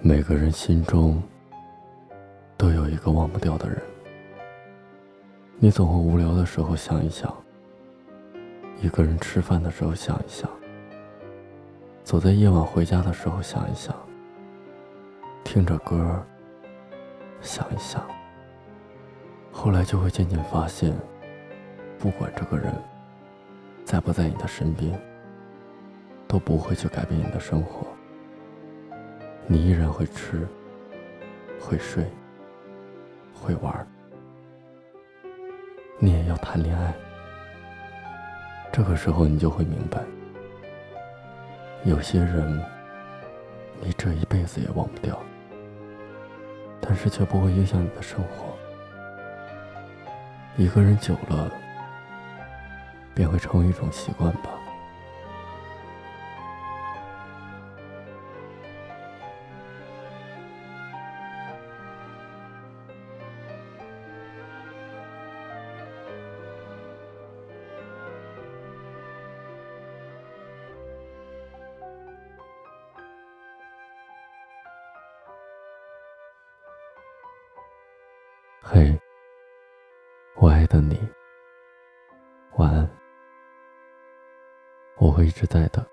每个人心中都有一个忘不掉的人，你总会无聊的时候想一想，一个人吃饭的时候想一想，走在夜晚回家的时候想一想，听着歌想一想，后来就会渐渐发现，不管这个人在不在你的身边，都不会去改变你的生活。你依然会吃，会睡，会玩，你也要谈恋爱。这个时候，你就会明白，有些人你这一辈子也忘不掉，但是却不会影响你的生活。一个人久了，便会成为一种习惯吧。嘿，我爱的你，晚安。我会一直在的。